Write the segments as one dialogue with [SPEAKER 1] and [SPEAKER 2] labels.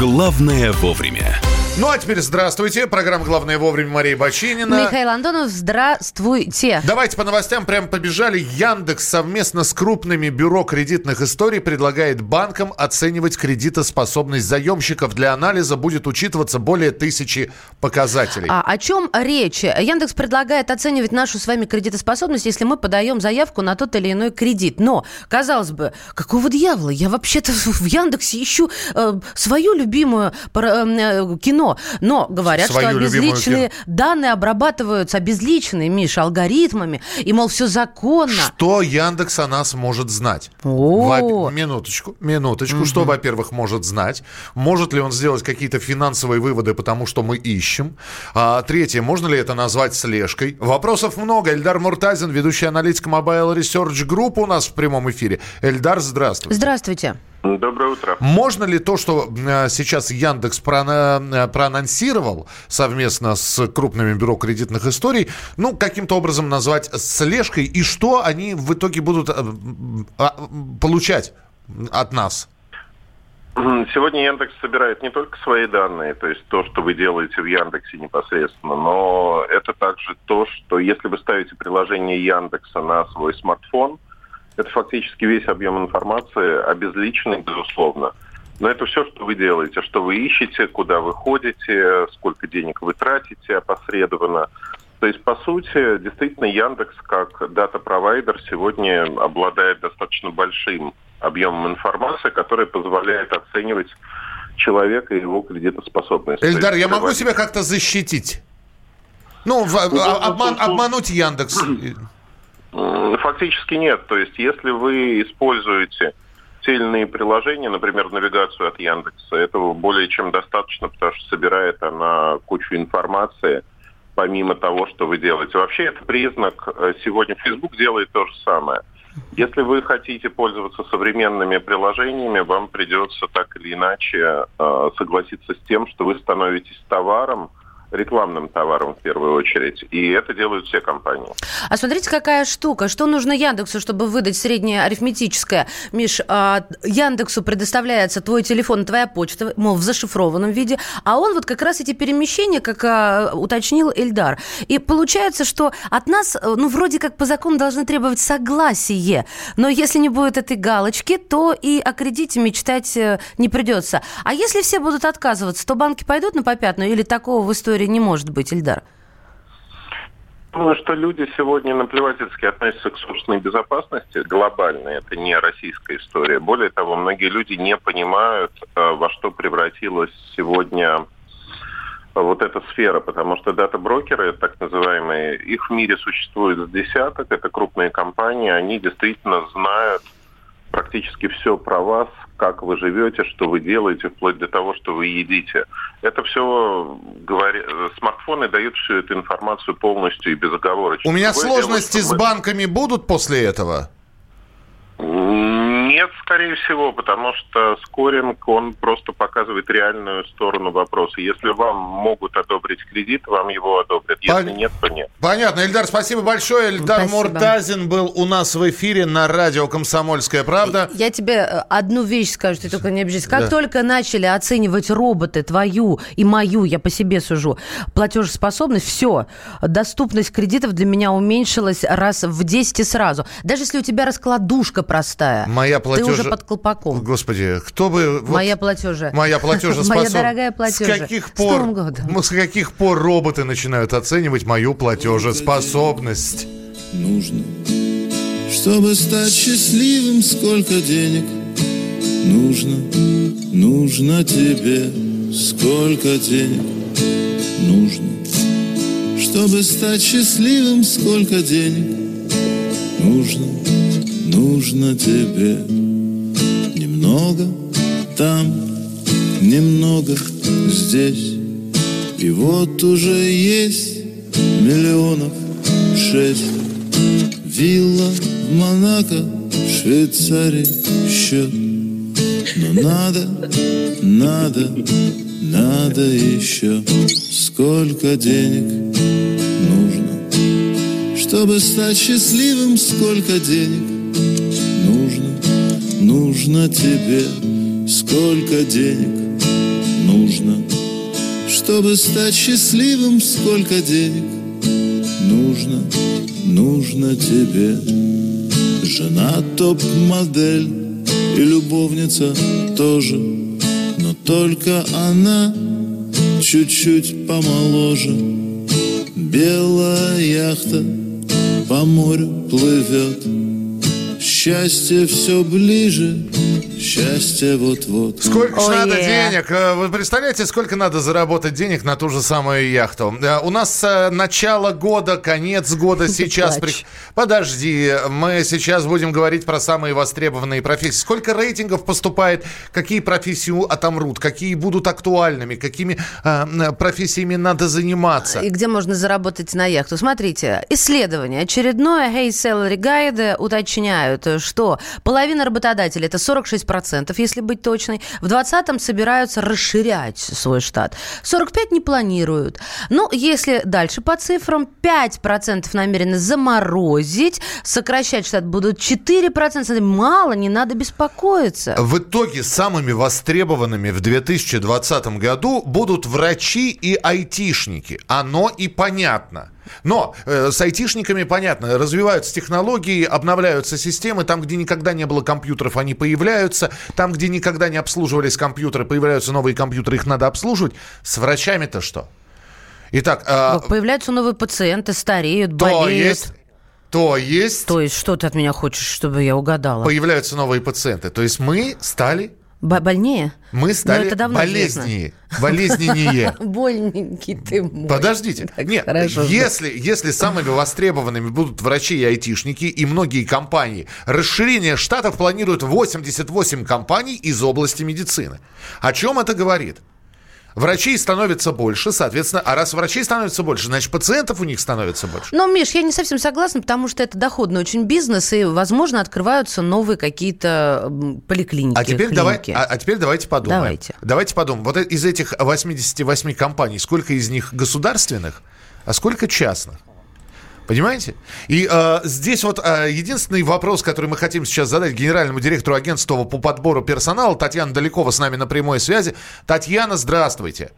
[SPEAKER 1] Главное вовремя.
[SPEAKER 2] Ну а теперь здравствуйте. Программа «Главное вовремя» Мария Бочинина.
[SPEAKER 3] Михаил Антонов, здравствуйте.
[SPEAKER 2] Давайте по новостям прям побежали. Яндекс совместно с крупными бюро кредитных историй предлагает банкам оценивать кредитоспособность заемщиков. Для анализа будет учитываться более тысячи показателей.
[SPEAKER 3] А о чем речь? Яндекс предлагает оценивать нашу с вами кредитоспособность, если мы подаем заявку на тот или иной кредит. Но, казалось бы, какого дьявола? Я вообще-то в Яндексе ищу э, свою любимую э, кино но говорят, Свою что обезличенные данные обрабатываются обезличенные, Миша, алгоритмами, и, мол, все законно.
[SPEAKER 2] Что Яндекс о нас может знать? Во- минуточку, минуточку. Угу. Что, во-первых, может знать? Может ли он сделать какие-то финансовые выводы, потому что мы ищем? А, третье, можно ли это назвать слежкой? Вопросов много. Эльдар Муртазин, ведущий аналитик Mobile Research Group у нас в прямом эфире. Эльдар, здравствуйте.
[SPEAKER 3] Здравствуйте.
[SPEAKER 4] Доброе утро.
[SPEAKER 2] Можно ли то, что э, сейчас Яндекс э, проанонсировал совместно с крупными бюро кредитных историй, ну, каким-то образом назвать слежкой, и что они в итоге будут э, а, получать от нас?
[SPEAKER 4] Сегодня Яндекс собирает не только свои данные, то есть то, что вы делаете в Яндексе непосредственно, но это также то, что если вы ставите приложение Яндекса на свой смартфон – это фактически весь объем информации, обезличенный, безусловно. Но это все, что вы делаете, что вы ищете, куда вы ходите, сколько денег вы тратите опосредованно. То есть, по сути, действительно, Яндекс как дата-провайдер сегодня обладает достаточно большим объемом информации, который позволяет оценивать человека и его кредитоспособность.
[SPEAKER 2] Эльдар, я могу себя как-то защитить? Ну, в, ну, обман, обмануть Яндекс.
[SPEAKER 4] Фактически нет. То есть, если вы используете иные приложения, например, навигацию от Яндекса, этого более чем достаточно, потому что собирает она кучу информации, помимо того, что вы делаете. Вообще это признак, э, сегодня Facebook делает то же самое. Если вы хотите пользоваться современными приложениями, вам придется так или иначе э, согласиться с тем, что вы становитесь товаром, рекламным товаром в первую очередь. И это делают все компании.
[SPEAKER 3] А смотрите, какая штука. Что нужно Яндексу, чтобы выдать среднее арифметическое? Миш, а, Яндексу предоставляется твой телефон, твоя почта, мол, в зашифрованном виде, а он вот как раз эти перемещения, как а, уточнил Эльдар. И получается, что от нас, ну, вроде как по закону должны требовать согласие, но если не будет этой галочки, то и о кредите мечтать э, не придется. А если все будут отказываться, то банки пойдут на попятную или такого в истории история не может быть, Ильдар?
[SPEAKER 4] Думаю, что люди сегодня наплевательски относятся к собственной безопасности глобально. Это не российская история. Более того, многие люди не понимают, э, во что превратилась сегодня вот эта сфера, потому что дата-брокеры, так называемые, их в мире существует с десяток, это крупные компании, они действительно знают практически все про вас, как вы живете, что вы делаете, вплоть до того, что вы едите. Это все говори... смартфоны дают всю эту информацию полностью и безоговорочно.
[SPEAKER 2] У меня сложности дело, с банками будут после этого?
[SPEAKER 4] Нет, скорее всего, потому что скоринг, он просто показывает реальную сторону вопроса. Если вам могут одобрить кредит, вам его одобрят. Если Пон... нет, то нет.
[SPEAKER 2] Понятно. Эльдар, спасибо большое. Эльдар спасибо. Муртазин был у нас в эфире на радио «Комсомольская правда».
[SPEAKER 3] Я тебе э, одну вещь скажу, ты только не обижайся. Как да. только начали оценивать роботы твою и мою, я по себе сужу, платежеспособность, все, доступность кредитов для меня уменьшилась раз в 10 и сразу. Даже если у тебя раскладушка простая.
[SPEAKER 2] Моя платеж... Ты
[SPEAKER 3] уже под колпаком.
[SPEAKER 2] Господи, кто бы...
[SPEAKER 3] Моя платежа.
[SPEAKER 2] Моя платежеспособность.
[SPEAKER 3] Моя дорогая платежа.
[SPEAKER 2] С каких пор... С каких пор роботы начинают оценивать мою платежеспособность?
[SPEAKER 5] Нужно, чтобы стать счастливым, сколько денег нужно, нужно тебе, сколько денег нужно, чтобы стать счастливым, сколько денег нужно, нужно тебе немного там, немного здесь. И вот уже есть миллионов шесть. Вилла в Монако, Швейцарии счет. Но надо, надо, надо еще сколько денег нужно, чтобы стать счастливым, сколько денег нужно, тебе, сколько денег нужно? Чтобы стать счастливым, сколько денег нужно? Нужно тебе? Жена топ-модель и любовница тоже. Но только она чуть-чуть помоложе. Белая яхта по морю плывет Счастье все ближе Счастье вот-вот.
[SPEAKER 2] Сколько же надо денег? Э, вы представляете, сколько надо заработать денег на ту же самую яхту? Э, у нас э, начало года, конец года сейчас. При... Подожди, мы сейчас будем говорить про самые востребованные профессии. Сколько рейтингов поступает, какие профессии отомрут, какие будут актуальными, какими э, профессиями надо заниматься.
[SPEAKER 3] И где можно заработать на яхту? Смотрите, исследование очередное Hey Salary Guide уточняют, что половина работодателей, это 46 процентов, если быть точной. В 2020 собираются расширять свой штат. 45 не планируют. Ну, если дальше по цифрам, 5% намерены заморозить, сокращать штат будут 4%. Мало, не надо беспокоиться.
[SPEAKER 2] В итоге самыми востребованными в 2020 году будут врачи и айтишники. Оно и понятно. Но э, с айтишниками понятно, развиваются технологии, обновляются системы, там, где никогда не было компьютеров, они появляются, там, где никогда не обслуживались компьютеры, появляются новые компьютеры, их надо обслуживать. С врачами-то что?
[SPEAKER 3] Итак, э, появляются новые пациенты, стареют, то болеют.
[SPEAKER 2] Есть, то есть...
[SPEAKER 3] То есть, что ты от меня хочешь, чтобы я угадала?
[SPEAKER 2] Появляются новые пациенты. То есть мы стали
[SPEAKER 3] больнее?
[SPEAKER 2] Мы стали это давно болезненнее. Болезненнее.
[SPEAKER 3] Больненький ты мой.
[SPEAKER 2] Подождите. Так, Нет, хорошо, если, если самыми востребованными будут врачи и айтишники и многие компании, расширение штатов планируют 88 компаний из области медицины. О чем это говорит? Врачей становится больше, соответственно, а раз врачей становится больше, значит, пациентов у них становится больше.
[SPEAKER 3] Но, Миш, я не совсем согласна, потому что это доходный очень бизнес, и, возможно, открываются новые какие-то поликлиники.
[SPEAKER 2] А теперь, давай, а, а теперь давайте подумаем.
[SPEAKER 3] Давайте.
[SPEAKER 2] Давайте подумаем. Вот из этих 88 компаний, сколько из них государственных, а сколько частных? Понимаете? И э, здесь вот э, единственный вопрос, который мы хотим сейчас задать генеральному директору агентства по подбору персонала, Татьяна Далекова с нами на прямой связи. Татьяна, здравствуйте.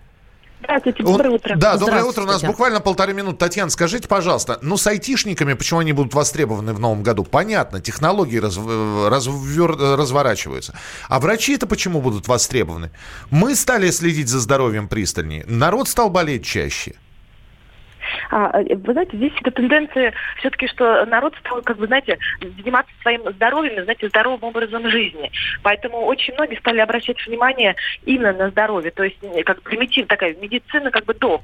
[SPEAKER 6] Здравствуйте, доброе утро.
[SPEAKER 2] Да, доброе утро. У нас буквально полторы минуты. Татьяна, скажите, пожалуйста, ну с айтишниками, почему они будут востребованы в новом году? Понятно, технологии раз, развер, разворачиваются. А врачи это почему будут востребованы? Мы стали следить за здоровьем пристальнее. Народ стал болеть чаще.
[SPEAKER 6] А, вы знаете, здесь эта тенденция все-таки, что народ стал, как бы, знаете, заниматься своим здоровьем, знаете, здоровым образом жизни. Поэтому очень многие стали обращать внимание именно на здоровье. То есть, как примитив такая медицина, как бы до,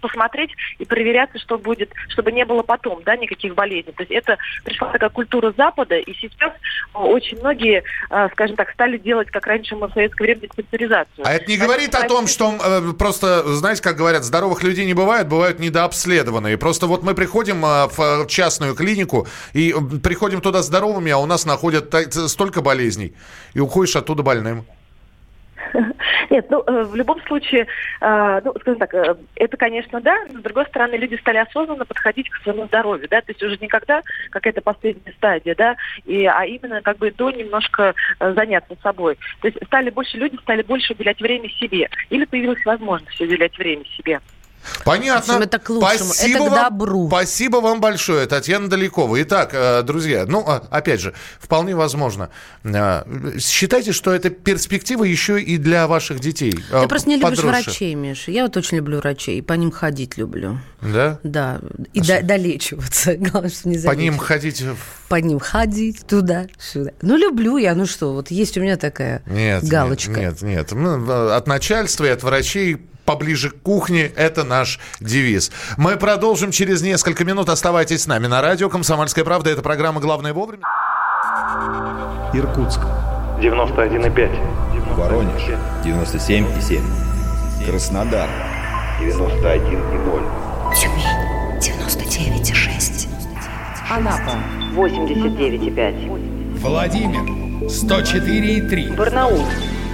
[SPEAKER 6] посмотреть и проверяться, что будет, чтобы не было потом, да, никаких болезней. То есть это пришла такая культура Запада, и сейчас очень многие, а, скажем так, стали делать, как раньше мы в советское время, диспансеризацию.
[SPEAKER 2] А это не говорит о том, что э, просто, знаете, как говорят, здоровых людей не бывает, бывают недообследованные обследованные. Просто вот мы приходим а, в частную клинику и приходим туда здоровыми, а у нас находят столько болезней. И уходишь оттуда больным.
[SPEAKER 6] Нет, ну, э, в любом случае, э, ну, скажем так, э, это, конечно, да, но, с другой стороны, люди стали осознанно подходить к своему здоровью, да, то есть уже никогда какая-то последняя стадия, да, и, а именно как бы до немножко заняться собой. То есть стали больше люди, стали больше уделять время себе, или появилась возможность уделять время себе.
[SPEAKER 2] Понятно.
[SPEAKER 3] общем, это к лучшему, спасибо это к добру.
[SPEAKER 2] Вам, спасибо вам большое, Татьяна Далекова. Итак, э, друзья, ну, а, опять же, вполне возможно. Э, считайте, что это перспектива еще и для ваших детей.
[SPEAKER 3] Ты э, просто не любишь врачей, Миша. Я вот очень люблю врачей, по ним ходить люблю.
[SPEAKER 2] Да?
[SPEAKER 3] Да, и а долечиваться. Главное, что не
[SPEAKER 2] По ним ходить?
[SPEAKER 3] По ним ходить туда-сюда. Ну, люблю я, ну что, вот есть у меня такая нет, галочка.
[SPEAKER 2] Нет, нет, нет. От начальства и от врачей поближе к кухне. Это наш девиз. Мы продолжим через несколько минут. Оставайтесь с нами на радио «Комсомольская правда». Это программа «Главное вовремя».
[SPEAKER 7] Иркутск. 91,5.
[SPEAKER 8] Воронеж. 97,7. Краснодар. 91,0.
[SPEAKER 9] Тюмень. 99,6.
[SPEAKER 10] Анапа. 89,5.
[SPEAKER 11] Владимир. 104,3.
[SPEAKER 10] Барнаул.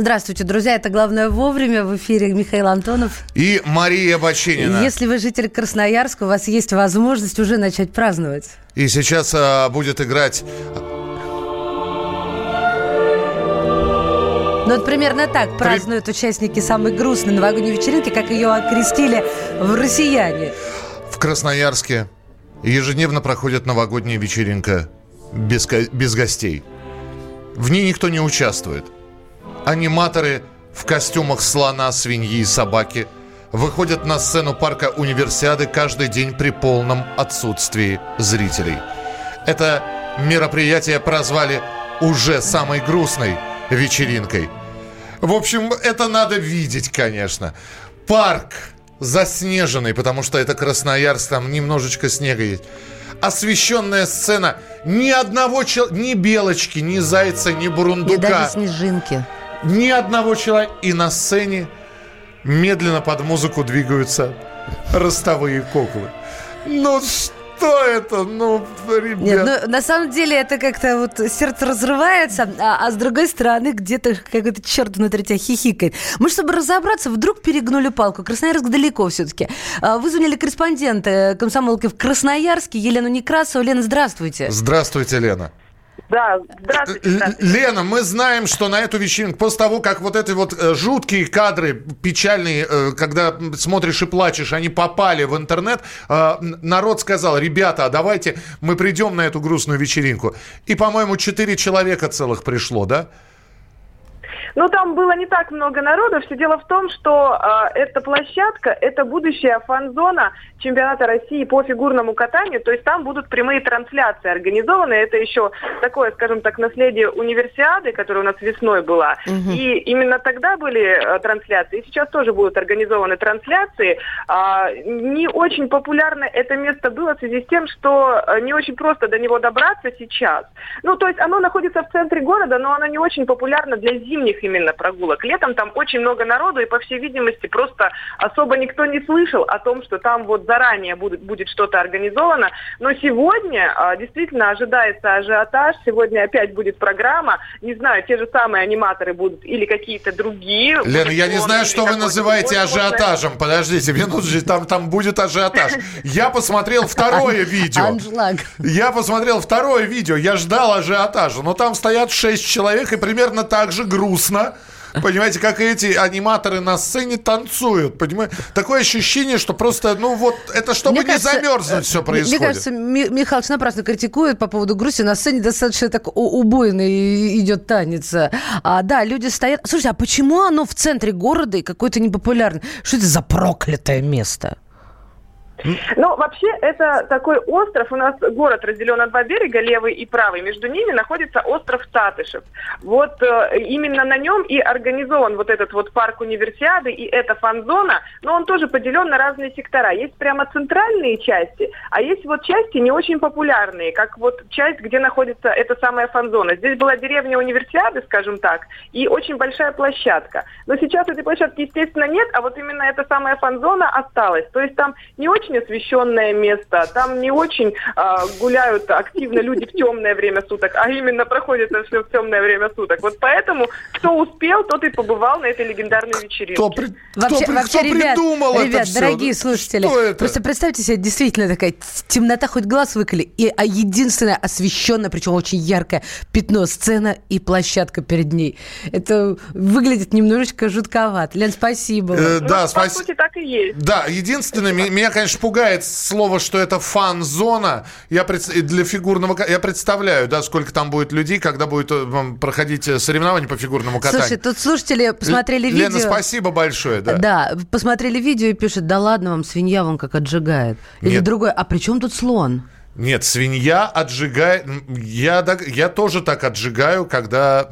[SPEAKER 3] Здравствуйте, друзья. Это «Главное вовремя». В эфире Михаил Антонов.
[SPEAKER 2] И Мария Бочинина.
[SPEAKER 3] Если вы житель Красноярска, у вас есть возможность уже начать праздновать.
[SPEAKER 2] И сейчас а, будет играть...
[SPEAKER 3] Ну, вот примерно так празднуют При... участники самой грустной новогодней вечеринки, как ее окрестили в «Россияне».
[SPEAKER 2] В Красноярске ежедневно проходит новогодняя вечеринка без, без гостей. В ней никто не участвует – Аниматоры в костюмах слона, свиньи и собаки выходят на сцену парка Универсиады каждый день при полном отсутствии зрителей. Это мероприятие прозвали уже самой грустной вечеринкой. В общем, это надо видеть, конечно. Парк заснеженный, потому что это Красноярск, там немножечко снега есть. Освещенная сцена. Ни одного человека, ни белочки, ни зайца, ни бурундука. И
[SPEAKER 3] даже снежинки
[SPEAKER 2] ни одного человека. И на сцене медленно под музыку двигаются ростовые куклы. Ну что это? Ну, ребят. Нет,
[SPEAKER 3] ну, на самом деле это как-то вот сердце разрывается, а, а с другой стороны где-то какой-то черт внутри тебя хихикает. Мы, чтобы разобраться, вдруг перегнули палку. Красноярск далеко все-таки. А, вызвали корреспондента комсомолки в Красноярске Елену Некрасову. Лена, здравствуйте.
[SPEAKER 2] Здравствуйте, Лена.
[SPEAKER 1] Да, здравствуйте, здравствуйте.
[SPEAKER 2] Лена, мы знаем, что на эту вечеринку, после того, как вот эти вот э, жуткие кадры, печальные, э, когда смотришь и плачешь, они попали в интернет, э, народ сказал, ребята, а давайте мы придем на эту грустную вечеринку. И, по-моему, четыре человека целых пришло, да?
[SPEAKER 1] Ну, там было не так много народу. Все дело в том, что э, эта площадка – это будущая фан-зона чемпионата России по фигурному катанию. То есть там будут прямые трансляции организованы. Это еще такое, скажем так, наследие универсиады, которая у нас весной была. Угу. И именно тогда были э, трансляции. И сейчас тоже будут организованы трансляции. Э, не очень популярно это место было в связи с тем, что не очень просто до него добраться сейчас. Ну, то есть оно находится в центре города, но оно не очень популярно для зимних именно прогулок. Летом там очень много народу, и, по всей видимости, просто особо никто не слышал о том, что там вот заранее будет, будет что-то организовано. Но сегодня а, действительно ожидается ажиотаж. Сегодня опять будет программа. Не знаю, те же самые аниматоры будут или какие-то другие.
[SPEAKER 2] Лена, я не знаю, что вы называете ажиотажем. Подождите, минуточку, там, там будет ажиотаж. Я посмотрел второе видео. Я посмотрел второе видео. Я ждал ажиотажа. Но там стоят шесть человек и примерно так же грустно грустно. Понимаете, как эти аниматоры на сцене танцуют. Понимаете? Такое ощущение, что просто, ну вот, это чтобы мне не кажется, замерзнуть все происходит.
[SPEAKER 3] Мне кажется, Михалыч напрасно критикует по поводу грусти. На сцене достаточно так убойный идет танец. А, да, люди стоят... Слушайте, а почему оно в центре города и какое-то непопулярное? Что это за проклятое место?
[SPEAKER 1] Ну, вообще, это такой остров. У нас город разделен на два берега, левый и правый. Между ними находится остров Татышев. Вот э, именно на нем и организован вот этот вот парк универсиады, и эта фан-зона, но он тоже поделен на разные сектора. Есть прямо центральные части, а есть вот части не очень популярные, как вот часть, где находится эта самая фан-зона. Здесь была деревня универсиады, скажем так, и очень большая площадка. Но сейчас этой площадки, естественно, нет, а вот именно эта самая фан-зона осталась. То есть там не очень очень освещенное место. Там не очень а, гуляют активно люди в темное время суток, а именно проходит это все в темное время суток. Вот поэтому кто успел, тот и побывал на этой легендарной вечеринке. Кто,
[SPEAKER 3] при... вообще, кто, вообще, кто ребят, придумал ребят, это дорогие все? слушатели, что это? просто представьте себе, действительно такая темнота, хоть глаз выколи, и а единственное освещенное, причем очень яркое пятно, сцена и площадка перед ней. Это выглядит немножечко жутковато. Лен, спасибо. Э,
[SPEAKER 1] да, ну, спасибо. По сути, так и есть.
[SPEAKER 2] Да, единственное, меня, конечно, пугает слово, что это фан-зона. Я пред... для фигурного... Я представляю, да, сколько там будет людей, когда будет э, проходить э, соревнования по фигурному катанию.
[SPEAKER 3] Слушай, тут слушатели посмотрели Л- видео...
[SPEAKER 2] Лена, спасибо большое, да.
[SPEAKER 3] Да, посмотрели видео и пишут, да ладно вам, свинья вон как отжигает. Или Нет. другой, а при чем тут слон?
[SPEAKER 2] Нет, свинья отжигает. Я, я тоже так отжигаю, когда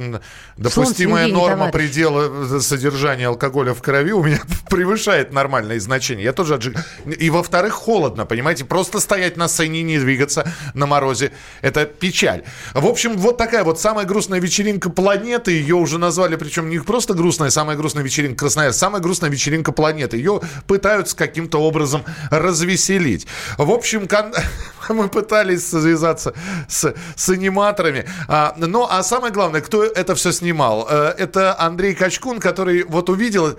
[SPEAKER 2] допустимая свиньи, норма предела содержания алкоголя в крови у меня превышает нормальные значения. Я тоже отжигаю. И во-вторых, холодно, понимаете? Просто стоять на сцене и не двигаться на морозе – это печаль. В общем, вот такая вот самая грустная вечеринка планеты. Ее уже назвали, причем не просто грустная, самая грустная вечеринка Красноярска, самая грустная вечеринка планеты. Ее пытаются каким-то образом развеселить. В общем, кон... мы пытались связаться с, с аниматорами. А, ну, а самое главное, кто это все снимал? Э, это Андрей Качкун, который вот увидел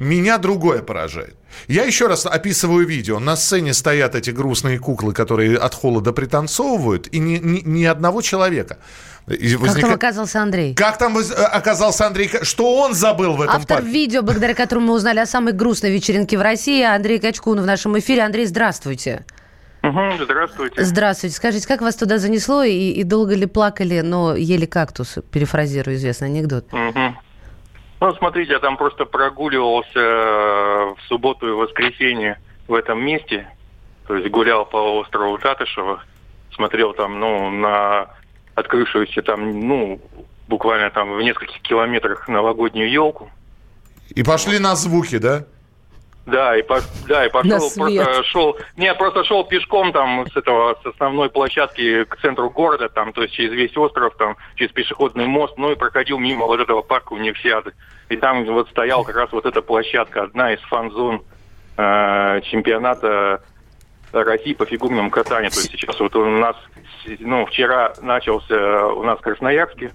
[SPEAKER 2] меня другое поражает. Я еще раз описываю видео. На сцене стоят эти грустные куклы, которые от холода пританцовывают, и ни, ни, ни одного человека.
[SPEAKER 3] Возник... Как там оказался Андрей?
[SPEAKER 2] Как там э, оказался Андрей? Что он забыл в этом
[SPEAKER 3] Автор парке? видео, благодаря которому мы узнали о самой грустной вечеринке в России, Андрей Качкун в нашем эфире. Андрей, здравствуйте.
[SPEAKER 12] Угу, здравствуйте.
[SPEAKER 3] Здравствуйте. Скажите, как вас туда занесло и, и долго ли плакали, но ели кактус? Перефразирую известный анекдот.
[SPEAKER 12] Угу. Ну, смотрите, я там просто прогуливался э, в субботу и воскресенье в этом месте. То есть гулял по острову Татышева, смотрел там, ну, на открывшуюся там, ну, буквально там в нескольких километрах новогоднюю елку.
[SPEAKER 2] И пошли на звуки, да?
[SPEAKER 12] Да, и, по, да, и пошел, просто шел, нет, просто шел пешком там с этого, с основной площадки к центру города, там, то есть через весь остров, там, через пешеходный мост, ну и проходил мимо вот этого парка универсиады. И там вот стоял как раз вот эта площадка, одна из фан-зон э, чемпионата России по фигурному катанию. То есть сейчас вот у нас, ну, вчера начался у нас в Красноярске,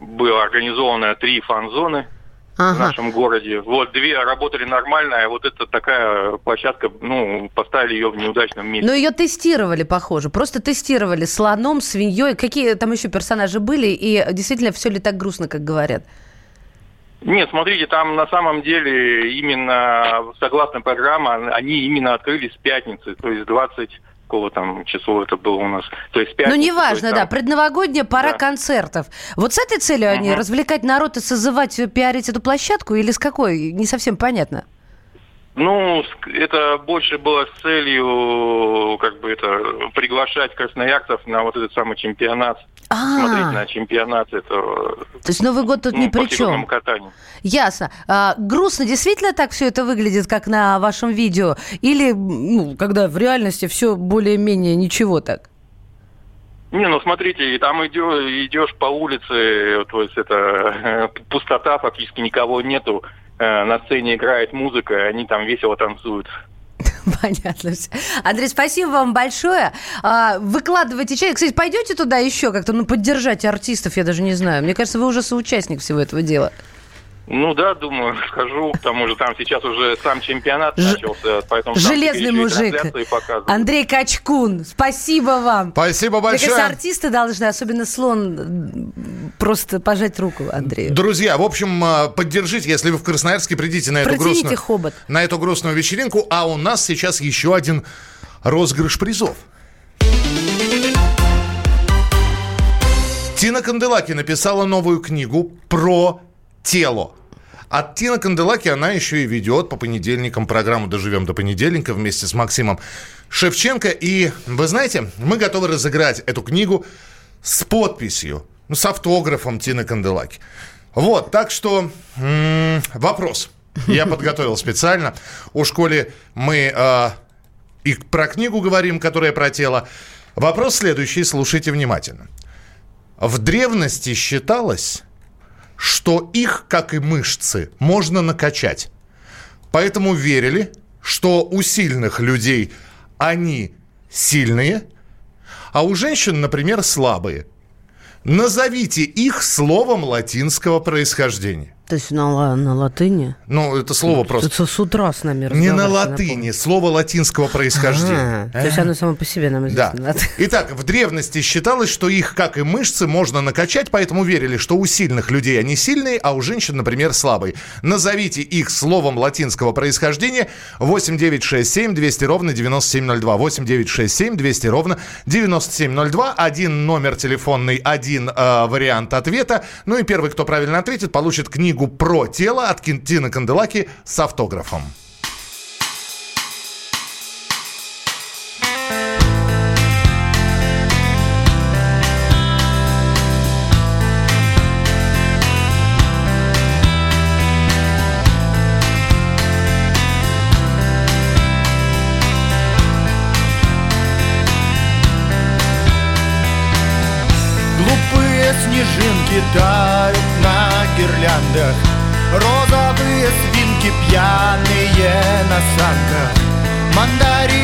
[SPEAKER 12] было организовано три фан-зоны – ага. в нашем городе. Вот две работали нормально, а вот это такая площадка, ну, поставили ее в неудачном месте.
[SPEAKER 3] Но ее тестировали, похоже. Просто тестировали слоном, свиньей. Какие там еще персонажи были? И действительно, все ли так грустно, как говорят?
[SPEAKER 12] Нет, смотрите, там на самом деле именно согласно программе, они именно открылись в пятницы, то есть 20 какого там число это было у нас. То есть
[SPEAKER 3] пятница, Ну, неважно, там... да, предновогодняя пора да. концертов. Вот с этой целью угу. они развлекать народ и созывать, пиарить эту площадку или с какой? Не совсем понятно.
[SPEAKER 12] Ну, это больше было с целью, как бы это, приглашать красноярцев на вот этот самый чемпионат. А-а-а. Смотреть на чемпионат этого.
[SPEAKER 3] То есть Новый год тут ну, ни при чем.
[SPEAKER 12] Катанию.
[SPEAKER 3] Ясно. А, грустно действительно так все это выглядит, как на вашем видео? Или, ну, когда в реальности все более-менее ничего так?
[SPEAKER 12] Не, ну смотрите, там идешь, идешь по улице, то есть это пустота, фактически никого нету. Э, на сцене играет музыка, и они там весело танцуют.
[SPEAKER 3] Понятно. Андрей, спасибо вам большое. А, выкладывайте чай. Кстати, пойдете туда еще как-то, ну, поддержать артистов, я даже не знаю. Мне кажется, вы уже соучастник всего этого дела.
[SPEAKER 12] Ну да, думаю, скажу, потому что там сейчас уже сам чемпионат Ж... начался, поэтому
[SPEAKER 3] Железный мужик. Андрей Качкун, спасибо вам.
[SPEAKER 2] Спасибо большое. Мне
[SPEAKER 3] кажется, артисты должны, особенно слон, просто пожать руку Андрею.
[SPEAKER 2] Друзья, в общем, а, поддержите, если вы в Красноярске, придите на эту, грустную, хобот. на эту грустную вечеринку, а у нас сейчас еще один розыгрыш призов. Тина Канделаки написала новую книгу про тело. От Тина Канделаки она еще и ведет по понедельникам программу «Доживем до понедельника» вместе с Максимом Шевченко. И вы знаете, мы готовы разыграть эту книгу с подписью, ну, с автографом Тины Канделаки. Вот, так что м-м, вопрос. Я подготовил специально. У школе мы э, и про книгу говорим, которая про тело. Вопрос следующий, слушайте внимательно. В древности считалось, что их, как и мышцы, можно накачать. Поэтому верили, что у сильных людей они сильные, а у женщин, например, слабые. Назовите их словом латинского происхождения.
[SPEAKER 3] То есть на, на латыни?
[SPEAKER 2] Ну, это слово просто...
[SPEAKER 3] Это с утра с нами
[SPEAKER 2] Не на латыни, слово латинского происхождения.
[SPEAKER 3] А, то есть оно само по себе нам известно.
[SPEAKER 2] Да. Итак, в древности считалось, что их, как и мышцы, можно накачать, поэтому верили, что у сильных людей они сильные, а у женщин, например, слабые. Назовите их словом латинского происхождения 8967 200 ровно 9702. 8967 200 ровно 9702. Один номер телефонный, один э, вариант ответа. Ну и первый, кто правильно ответит, получит книгу книгу про тело от Тины Канделаки с автографом.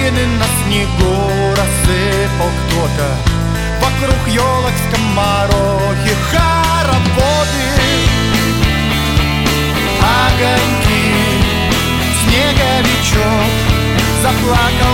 [SPEAKER 13] Мандарины на снегу рассыпал кто-то. Вокруг елок скоморохи хороводы. Огоньки, снеговичок Заплакал,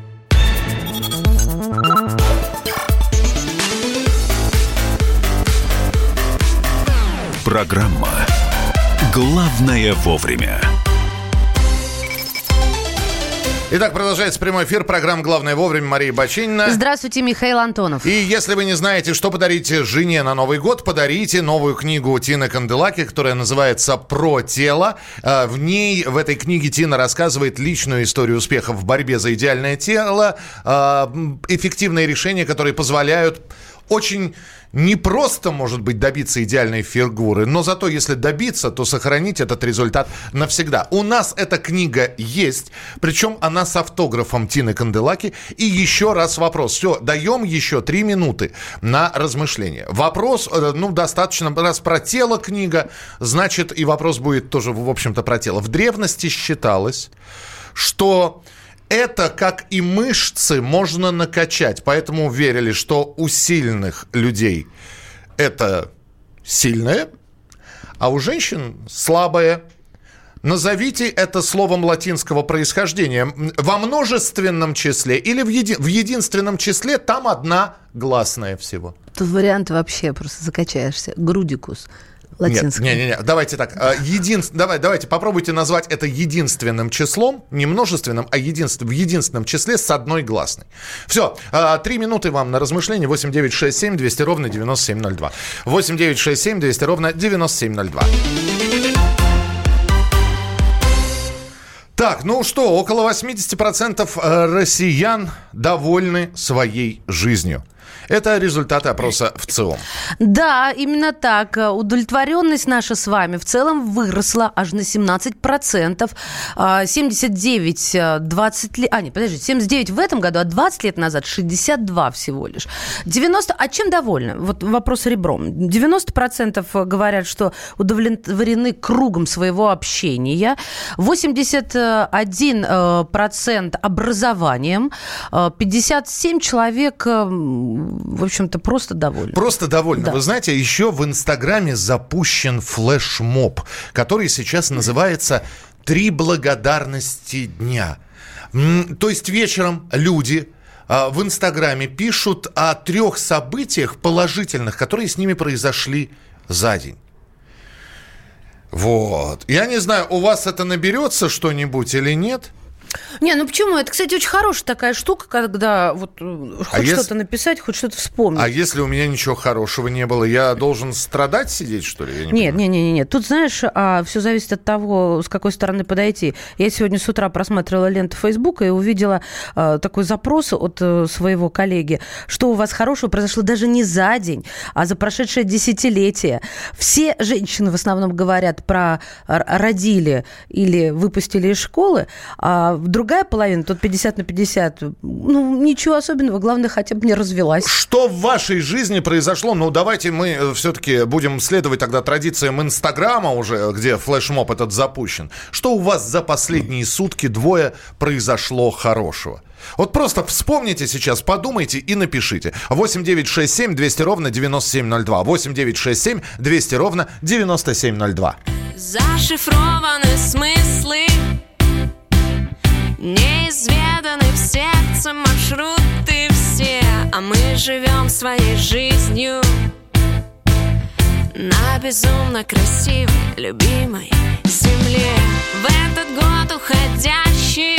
[SPEAKER 14] Программа «Главное вовремя».
[SPEAKER 2] Итак, продолжается прямой эфир. Программа «Главное вовремя». Мария Бачинина.
[SPEAKER 3] Здравствуйте, Михаил Антонов.
[SPEAKER 2] И если вы не знаете, что подарить жене на Новый год, подарите новую книгу Тины Канделаки, которая называется «Про тело». Э, в ней, в этой книге Тина рассказывает личную историю успеха в борьбе за идеальное тело, э, эффективные решения, которые позволяют очень не просто, может быть, добиться идеальной фигуры, но зато если добиться, то сохранить этот результат навсегда. У нас эта книга есть, причем она с автографом Тины Канделаки. И еще раз вопрос. Все, даем еще три минуты на размышление. Вопрос, э, ну, достаточно, раз про тело книга, значит, и вопрос будет тоже, в общем-то, про тело. В древности считалось, что это, как и мышцы, можно накачать. Поэтому верили, что у сильных людей это сильное, а у женщин слабое. Назовите это словом латинского происхождения. Во множественном числе или в, еди... в единственном числе там одна гласная всего.
[SPEAKER 3] Тут вариант вообще просто закачаешься. Грудикус латинском.
[SPEAKER 2] Нет, не, не, не, давайте так. А, един... Давай, давайте попробуйте назвать это единственным числом, не множественным, а единствен... в единственном числе с одной гласной. Все, а, три минуты вам на размышление. 8 9 6 7 200 ровно 9702. 8 9 6 7 200 ровно 9702. Так, ну что, около 80% э, россиян довольны своей жизнью. Это результаты опроса в целом.
[SPEAKER 3] Да, именно так. Удовлетворенность наша с вами в целом выросла аж на 17%. 79, 20 лет... А, нет, подождите, 79 в этом году, а 20 лет назад 62 всего лишь. 90... А чем довольны? Вот вопрос ребром. 90% говорят, что удовлетворены кругом своего общения. 81% образованием. 57 человек в общем-то, просто довольны.
[SPEAKER 2] Просто довольны. Да. Вы знаете, еще в Инстаграме запущен флешмоб, который сейчас называется «Три благодарности дня». То есть вечером люди а, в Инстаграме пишут о трех событиях положительных, которые с ними произошли за день. Вот. Я не знаю, у вас это наберется что-нибудь или нет –
[SPEAKER 3] Не, ну почему? Это, кстати, очень хорошая такая штука, когда вот э, а хоть что-то написать, хоть что-то вспомнить.
[SPEAKER 2] А если у меня ничего хорошего не было, я должен страдать сидеть, что ли? Я
[SPEAKER 3] не нет, нет, нет, нет. Тут, знаешь, а, все зависит от того, с какой стороны подойти. Я сегодня с утра просматривала ленту Фейсбука и увидела а, такой запрос от а, своего коллеги, что у вас хорошего произошло даже не за день, а за прошедшее десятилетие. Все женщины в основном говорят про родили или выпустили из школы, а другая половина, тут 50 на 50, ну, ничего особенного, главное, хотя бы не развелась.
[SPEAKER 2] Что в вашей жизни произошло? Ну, давайте мы э, все-таки будем следовать тогда традициям Инстаграма уже, где флешмоб этот запущен. Что у вас за последние сутки двое произошло хорошего? Вот просто вспомните сейчас, подумайте и напишите. 8 9 6 7 200 ровно 9702. 8 9 6 7 200 ровно 9702.
[SPEAKER 15] Зашифрованы смыслы маршруты все А мы живем своей жизнью. На безумно красивой, любимой земле. В этот год уходящий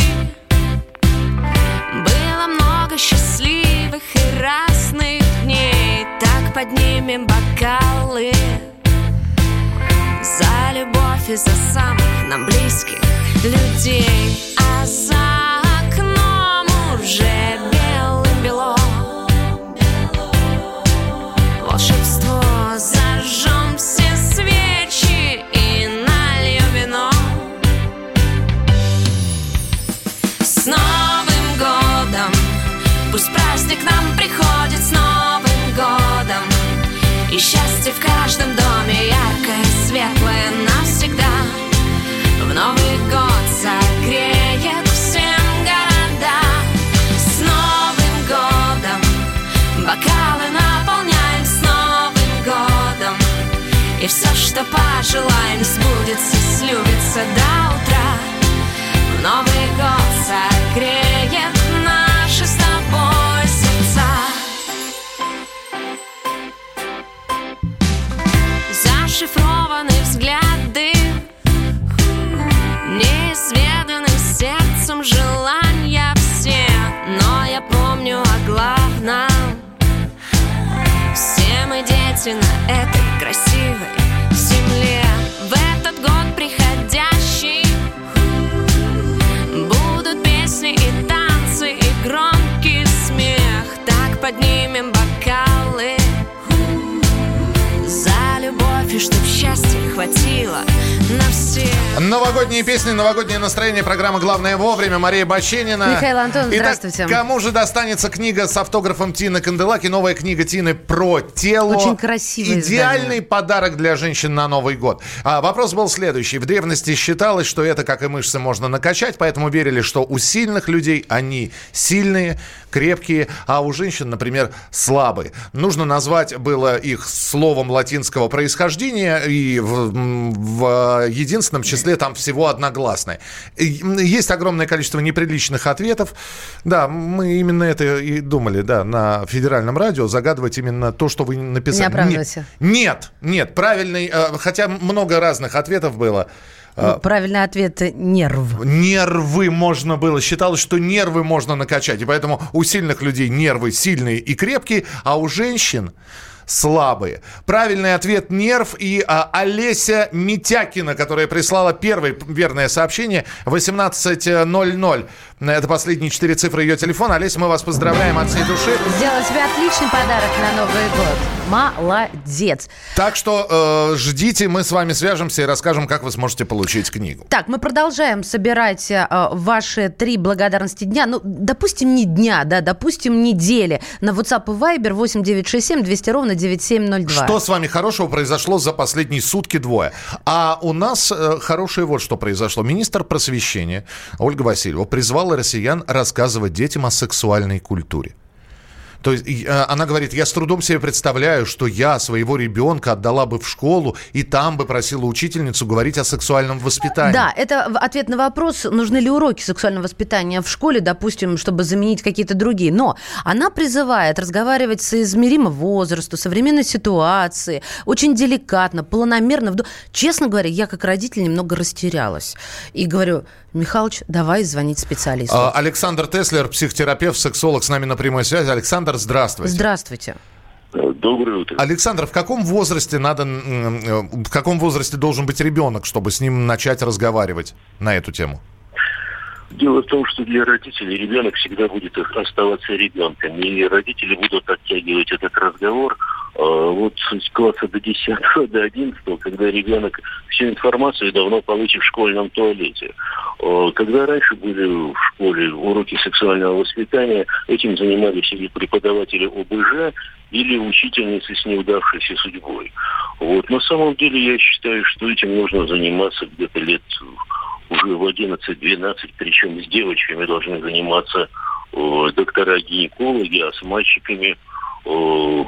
[SPEAKER 15] Было много счастливых и разных дней. Так поднимем бокалы За любовь и за самых нам близких людей. А за уже белым-бело Волшебство зажжем все свечи и нальем вино. С Новым годом! Пусть праздник нам приходит с Новым годом. И счастье в каждом доме яркое, светлое навсегда. В Новый год что пожелаем, сбудется, слюбится до утра. Новый год согреет хватило на всех
[SPEAKER 2] Новогодние песни, новогоднее настроение. Программа «Главное вовремя». Мария Баченина.
[SPEAKER 3] Михаил Антонов,
[SPEAKER 2] Итак,
[SPEAKER 3] здравствуйте.
[SPEAKER 2] кому же достанется книга с автографом Тины Канделаки? Новая книга Тины про тело.
[SPEAKER 3] Очень красивое
[SPEAKER 2] Идеальный подарок для женщин на Новый год. А, вопрос был следующий. В древности считалось, что это, как и мышцы, можно накачать, поэтому верили, что у сильных людей они сильные, крепкие, а у женщин, например, слабые. Нужно назвать было их словом латинского происхождения, и в, в единственном числе там всего одногласное. Есть огромное количество неприличных ответов. Да, мы именно это и думали, да, на федеральном радио загадывать именно то, что вы написали.
[SPEAKER 3] Не оправдывайся.
[SPEAKER 2] Нет, нет, правильный, э, хотя много разных ответов было.
[SPEAKER 3] Ну, правильный ответ – нерв.
[SPEAKER 2] Нервы можно было. Считалось, что нервы можно накачать. И поэтому у сильных людей нервы сильные и крепкие, а у женщин слабые. Правильный ответ – нерв. И а, Олеся Митякина, которая прислала первое верное сообщение, 18.00. Это последние четыре цифры ее телефона. Олеся, мы вас поздравляем от всей души.
[SPEAKER 3] Сделала себе отличный подарок на Новый год. Молодец.
[SPEAKER 2] Так что э, ждите, мы с вами свяжемся и расскажем, как вы сможете получить книгу.
[SPEAKER 3] Так, мы продолжаем собирать э, ваши три благодарности дня. Ну, допустим, не дня, да, допустим, недели. На WhatsApp и Viber 8967 200 ровно 9702.
[SPEAKER 2] Что с вами хорошего произошло за последние сутки двое? А у нас э, хорошее вот что произошло. Министр просвещения Ольга Васильева призвала россиян рассказывать детям о сексуальной культуре. То есть э, она говорит, я с трудом себе представляю, что я своего ребенка отдала бы в школу и там бы просила учительницу говорить о сексуальном воспитании.
[SPEAKER 3] Да, это ответ на вопрос, нужны ли уроки сексуального воспитания в школе, допустим, чтобы заменить какие-то другие. Но она призывает разговаривать с измеримым возрасту, современной ситуации, очень деликатно, планомерно. Честно говоря, я как родитель немного растерялась. И говорю, Михалыч, давай звонить специалисту.
[SPEAKER 2] А, Александр Теслер, психотерапевт, сексолог с нами на прямой связи. Александр, здравствуйте.
[SPEAKER 3] Здравствуйте.
[SPEAKER 16] Доброе утро.
[SPEAKER 2] Александр, в каком возрасте надо, э, в каком возрасте должен быть ребенок, чтобы с ним начать разговаривать на эту тему?
[SPEAKER 16] Дело в том, что для родителей ребенок всегда будет оставаться ребенком. И родители будут оттягивать этот разговор а, вот с класса до 10 до 11 когда ребенок всю информацию давно получит в школьном туалете. А, когда раньше были в школе уроки сексуального воспитания, этим занимались или преподаватели ОБЖ, или учительницы с неудавшейся судьбой. Вот. На самом деле я считаю, что этим нужно заниматься где-то лет уже в 11-12, причем с девочками должны заниматься э, доктора-гинекологи, а с мальчиками э,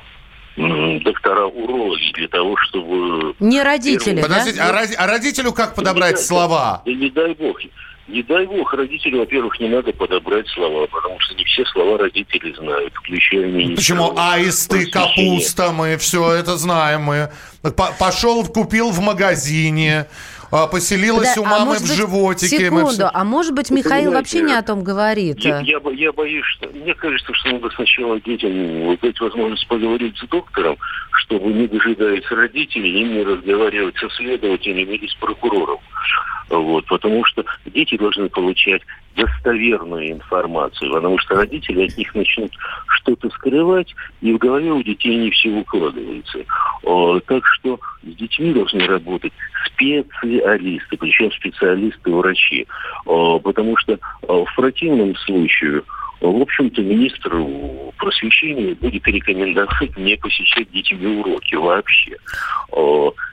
[SPEAKER 16] доктора урологи для того, чтобы...
[SPEAKER 3] Не родители,
[SPEAKER 2] да? Подождите, а, роди- а родителю как подобрать да слова?
[SPEAKER 16] Да не дай бог. Не дай бог родителю, во-первых, не надо подобрать слова, потому что не все слова родители знают, включая меня.
[SPEAKER 2] Почему аисты, капуста, мы все это знаем. Мы пошел, купил в магазине, а, поселилась да, у а мамы а в животике.
[SPEAKER 3] Секунду, все... а может быть, Михаил вообще не о том говорит?
[SPEAKER 16] Я, я, я боюсь, что... Мне кажется, что надо сначала детям дать возможность поговорить с доктором, чтобы, не дожидаясь родителей, им не разговаривать со следователями или с прокурором. Вот, потому что дети должны получать достоверную информацию, потому что родители от них начнут что-то скрывать, и в голове у детей не все укладывается. Так что с детьми должны работать специалисты, причем специалисты-врачи, потому что в противном случае в общем-то, министр просвещения будет рекомендовать не посещать детьми уроки вообще.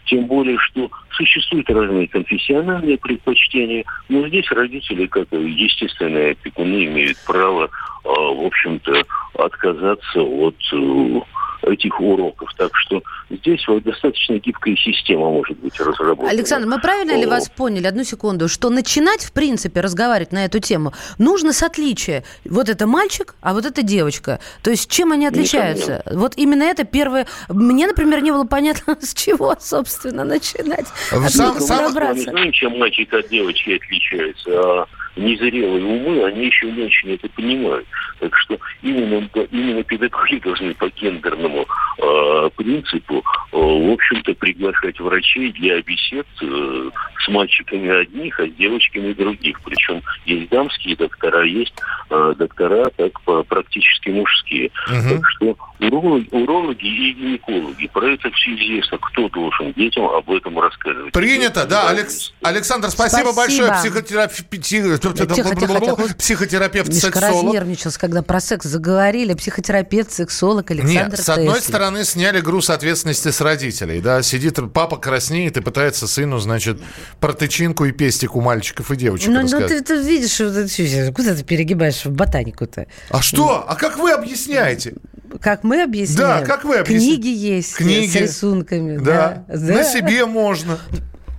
[SPEAKER 16] Тем более, что существуют разные конфессиональные предпочтения, но здесь родители, как естественные опекуны, имеют право, в общем-то, отказаться от э, этих уроков. Так что здесь вот достаточно гибкая система может быть разработана.
[SPEAKER 3] Александр, мы правильно ли вас поняли, одну секунду, что начинать, в принципе, разговаривать на эту тему нужно с отличия. Вот это мальчик, а вот это девочка. То есть чем они отличаются? Несомненно. Вот именно это первое... Мне, например, не было понятно, с чего, собственно, начинать.
[SPEAKER 16] Сам, сам... Мы не знаем, чем мальчик от девочки отличается, а незрелые умы, они еще не очень это понимают. Так что именно, именно педагоги должны по гендерному э, принципу, э, в общем-то, приглашать врачей для бесед э, с мальчиками одних, а с девочками других. Причем есть дамские доктора, есть э, доктора так практически мужские. Угу. Так что урологи, урологи и гинекологи, про это все известно, кто должен детям об этом рассказывать.
[SPEAKER 2] Принято, да, Алекс... Александр, спасибо, спасибо. большое, психотерапевт психотерапевт, сексолог.
[SPEAKER 3] разнервничался, когда про секс заговорили. Психотерапевт, сексолог Александр
[SPEAKER 2] Нет, с одной стороны, сняли груз ответственности с родителей. Да, сидит папа краснеет и пытается сыну, значит, про тычинку и пестик у мальчиков и девочек
[SPEAKER 3] Ну, ну ты, ты видишь, куда ты перегибаешь в ботанику-то?
[SPEAKER 2] А что? А как вы объясняете?
[SPEAKER 3] Как мы объясняем?
[SPEAKER 2] Да, как вы объясняете?
[SPEAKER 3] Книги есть Книги. с рисунками.
[SPEAKER 2] Да. да. На себе можно.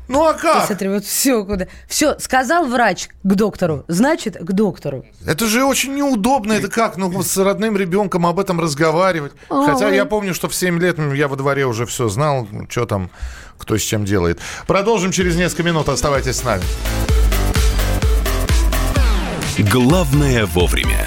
[SPEAKER 2] Ну а как?
[SPEAKER 3] Смотри, вот все куда. Все, сказал врач к доктору, значит, к доктору.
[SPEAKER 2] Это же очень неудобно. Это как? Ну, с родным ребенком об этом разговаривать. Ой. Хотя я помню, что в 7 лет я во дворе уже все знал, что там, кто с чем делает. Продолжим через несколько минут. Оставайтесь с нами.
[SPEAKER 14] Главное вовремя.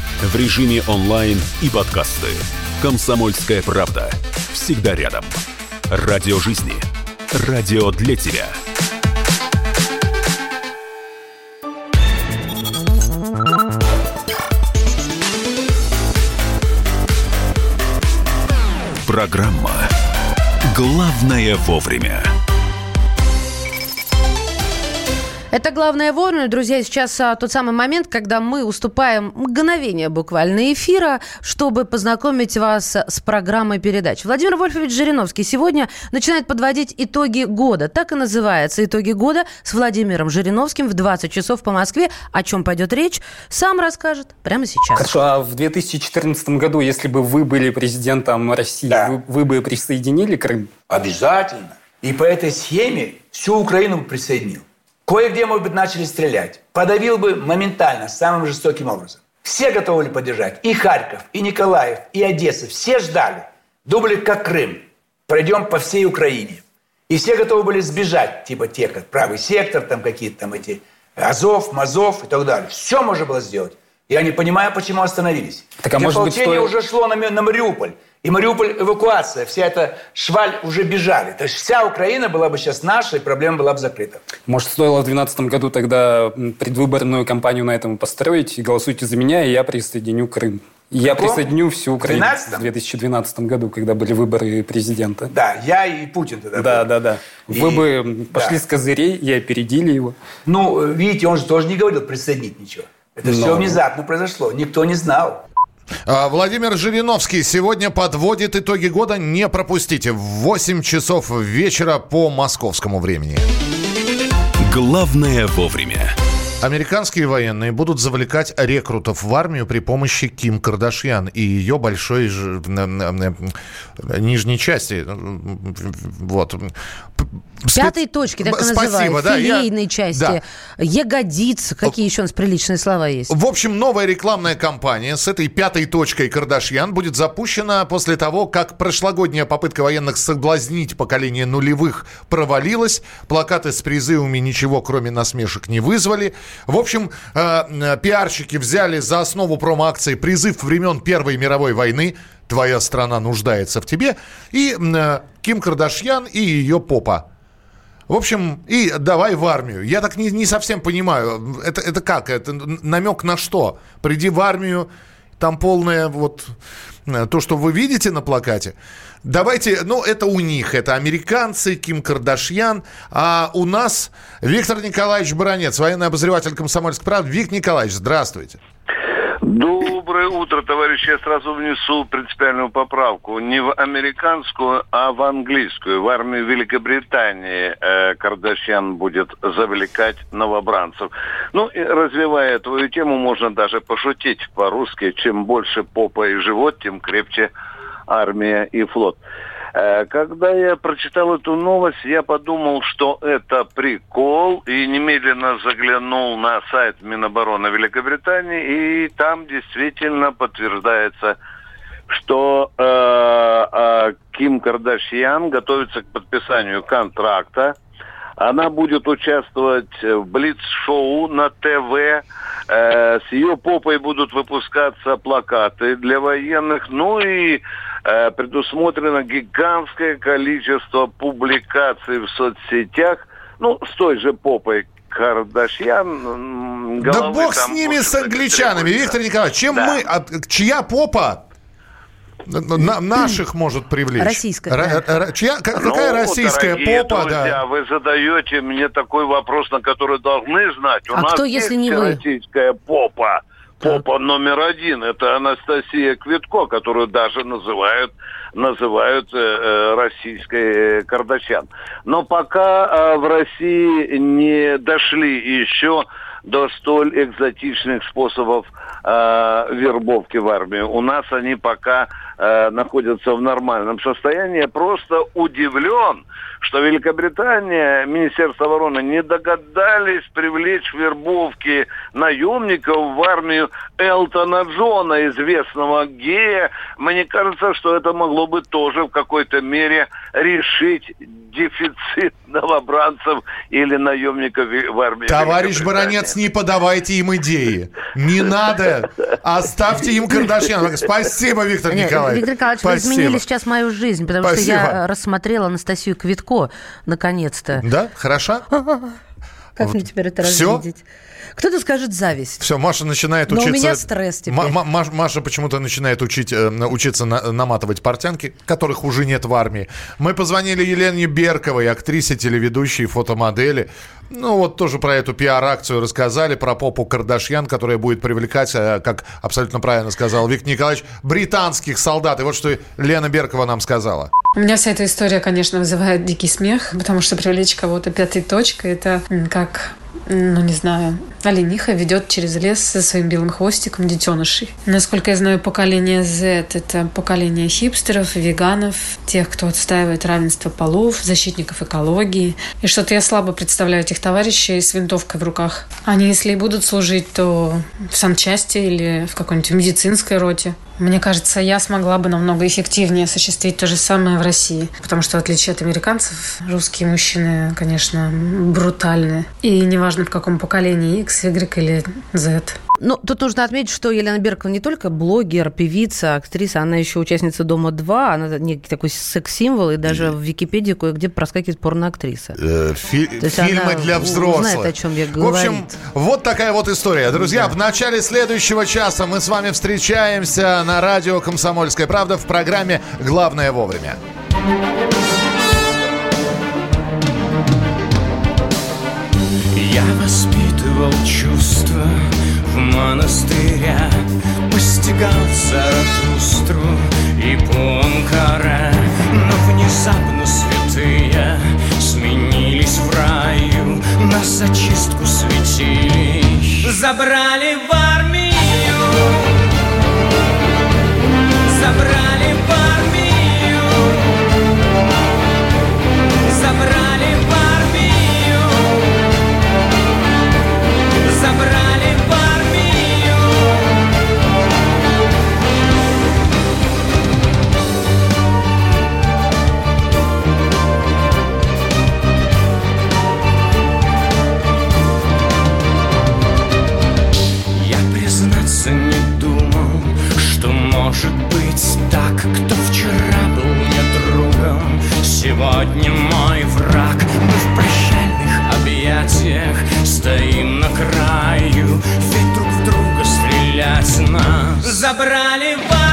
[SPEAKER 14] В режиме онлайн и подкасты. «Комсомольская правда». Всегда рядом. Радио жизни. Радио для тебя. Программа «Главное вовремя».
[SPEAKER 3] Это главное вовремя, друзья. Сейчас а, тот самый момент, когда мы уступаем мгновение буквально эфира, чтобы познакомить вас с программой передач. Владимир Вольфович Жириновский сегодня начинает подводить итоги года. Так и называется «Итоги года» с Владимиром Жириновским в 20 часов по Москве. О чем пойдет речь, сам расскажет прямо сейчас.
[SPEAKER 17] Хорошо, а в 2014 году, если бы вы были президентом России, да. вы, вы бы присоединили Крым?
[SPEAKER 18] Обязательно. И по этой схеме всю Украину бы присоединил. Кое-где, может быть, начали стрелять. Подавил бы моментально, самым жестоким образом. Все готовы были поддержать. И Харьков, и Николаев, и Одесса. Все ждали. Думали, как Крым. Пройдем по всей Украине. И все готовы были сбежать, типа те, как правый сектор, там какие-то там эти Азов, Мазов и так далее. Все можно было сделать. Я не понимаю, почему остановились. Так, а может быть, что... уже шло на, на Мариуполь. И Мариуполь эвакуация, вся эта шваль уже бежали. То есть вся Украина была бы сейчас наша, и проблема была бы закрыта.
[SPEAKER 17] Может, стоило в 2012 году тогда предвыборную кампанию на этом построить? Голосуйте за меня, и я присоединю Крым. Я Каком? присоединю всю Украину 12 в 2012 году, когда были выборы президента.
[SPEAKER 18] Да, я и Путин тогда
[SPEAKER 17] Да, был. да, да. И... Вы бы пошли да. с козырей и опередили его.
[SPEAKER 18] Ну, видите, он же тоже не говорил присоединить ничего. Это Но... все внезапно произошло. Никто не знал.
[SPEAKER 2] А, Владимир Жириновский сегодня подводит итоги года. Не пропустите. В 8 часов вечера по московскому времени.
[SPEAKER 14] Главное вовремя.
[SPEAKER 2] Американские военные будут завлекать рекрутов в армию при помощи Ким Кардашьян и ее большой ж... нижней части. Вот.
[SPEAKER 3] Пятой точки, так Спасибо, называют, да, филейной я... части, да. ягодиц, какие еще у нас приличные слова есть?
[SPEAKER 2] В общем, новая рекламная кампания с этой пятой точкой Кардашьян будет запущена после того, как прошлогодняя попытка военных соблазнить поколение нулевых провалилась, плакаты с призывами ничего кроме насмешек не вызвали. В общем, э, э, пиарщики взяли за основу промо-акции призыв времен Первой мировой войны «Твоя страна нуждается в тебе» и э, Ким Кардашьян и ее попа в общем, и давай в армию. Я так не, не совсем понимаю, это, это как? Это намек на что? Приди в армию, там полное вот э, то, что вы видите на плакате. Давайте, ну, это у них, это американцы, Ким Кардашьян, а у нас Виктор Николаевич Баранец, военный обозреватель комсомольской правды. Виктор Николаевич, здравствуйте.
[SPEAKER 19] Доброе утро, товарищи. Я сразу внесу принципиальную поправку. Не в американскую, а в английскую. В армию Великобритании э, Кардашьян будет завлекать новобранцев. Ну, и развивая твою тему, можно даже пошутить по-русски. Чем больше попа и живот, тем крепче армия и флот. Э, когда я прочитал эту новость, я подумал, что это прикол, и немедленно заглянул на сайт Минобороны Великобритании, и там действительно подтверждается, что э, э, Ким Кардашьян готовится к подписанию контракта. Она будет участвовать в Блиц-шоу на ТВ. Э, с ее попой будут выпускаться плакаты для военных. Ну и Э, предусмотрено гигантское количество публикаций в соцсетях, ну, с той же попой Кардашьян.
[SPEAKER 2] Да бог с ними, с англичанами, Виктор Николаевич. Чем да. мы, а, чья попа на, наших может привлечь.
[SPEAKER 3] Российская. Р,
[SPEAKER 2] да. р, чья, какая ну, российская попа?
[SPEAKER 19] Друзья, да. вы задаете мне такой вопрос, на который должны знать. У
[SPEAKER 3] а
[SPEAKER 19] нас
[SPEAKER 3] кто, если не вы?
[SPEAKER 19] российская попа попа номер один. Это Анастасия Квитко, которую даже называют, называют э, э российской э, Кардашьян. Но пока э, в России не дошли еще до столь экзотичных способов э, вербовки в армию. У нас они пока э, находятся в нормальном состоянии. Просто удивлен, что Великобритания, Министерство обороны не догадались привлечь в вербовке наемников в армию Элтона Джона, известного гея. Мне кажется, что это могло бы тоже в какой-то мере решить дефицит новобранцев или наемников в армии.
[SPEAKER 2] Товарищ Баранец, не подавайте им идеи. Не надо. Оставьте им Кардашьян. Спасибо, Виктор Нет, Николаевич.
[SPEAKER 3] Виктор Николаевич,
[SPEAKER 2] Спасибо.
[SPEAKER 3] вы изменили сейчас мою жизнь, потому Спасибо. что я рассмотрела Анастасию Квитко наконец-то.
[SPEAKER 2] Да? Хорошо?
[SPEAKER 3] Как вот. мне теперь это Все? развидеть? Кто-то скажет зависть.
[SPEAKER 2] Все, Маша начинает учиться...
[SPEAKER 3] Но у меня стресс теперь.
[SPEAKER 2] Ма- Ма- Маша почему-то начинает учить, э, учиться на- наматывать портянки, которых уже нет в армии. Мы позвонили Елене Берковой, актрисе, телеведущей, фотомодели. Ну, вот тоже про эту пиар-акцию рассказали, про попу Кардашьян, которая будет привлекать, э, как абсолютно правильно сказал Виктор Николаевич, британских солдат. И вот что Лена Беркова нам сказала.
[SPEAKER 20] У меня вся эта история, конечно, вызывает дикий смех, потому что привлечь кого-то пятой точкой – это как ну, не знаю, олениха ведет через лес со своим белым хвостиком детенышей. Насколько я знаю, поколение Z – это поколение хипстеров, веганов, тех, кто отстаивает равенство полов, защитников экологии. И что-то я слабо представляю этих товарищей с винтовкой в руках. Они, если и будут служить, то в санчасти или в какой-нибудь медицинской роте. Мне кажется, я смогла бы намного эффективнее осуществить то же самое в России. Потому что, в отличие от американцев, русские мужчины, конечно, брутальны. И неважно, в каком поколении, X, Y или Z.
[SPEAKER 3] Ну, тут нужно отметить, что Елена Беркова не только блогер, певица, актриса, она еще участница «Дома-2», она некий такой секс-символ, и даже в Википедии кое-где проскакивает порноактриса.
[SPEAKER 2] Э, фи- фильмы для взрослых.
[SPEAKER 3] знает, о чем я говорю.
[SPEAKER 2] В общем, вот такая вот история. Друзья, да. в начале следующего часа мы с вами встречаемся на радио «Комсомольская правда» в программе «Главное вовремя».
[SPEAKER 21] Я воспитывал чувства в монастыря Постигал Заратустру и Пункара Но внезапно святые сменились в раю На зачистку светилищ Забрали в армию. Забрали в армию. Забрали сегодня мой враг. Мы в прощальных объятиях стоим на краю. Ведь друг в друга стрелять нас. Забрали в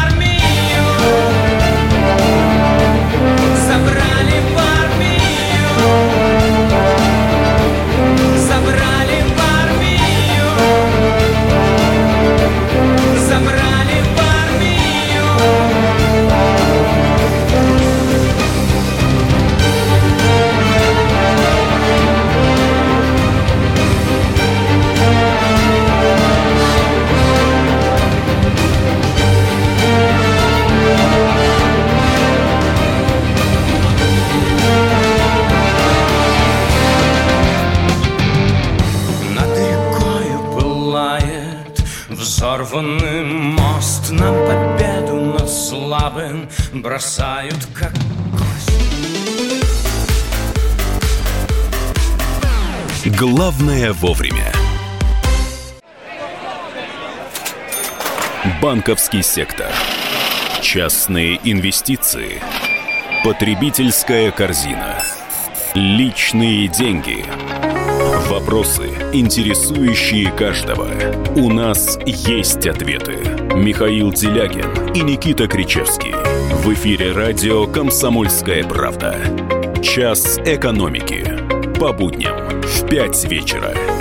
[SPEAKER 14] Главное вовремя. Банковский сектор. Частные инвестиции. Потребительская корзина. Личные деньги. Вопросы, интересующие каждого. У нас есть ответы. Михаил Делягин и Никита Кричевский. В эфире радио «Комсомольская правда». Час экономики. По будням в 5 вечера.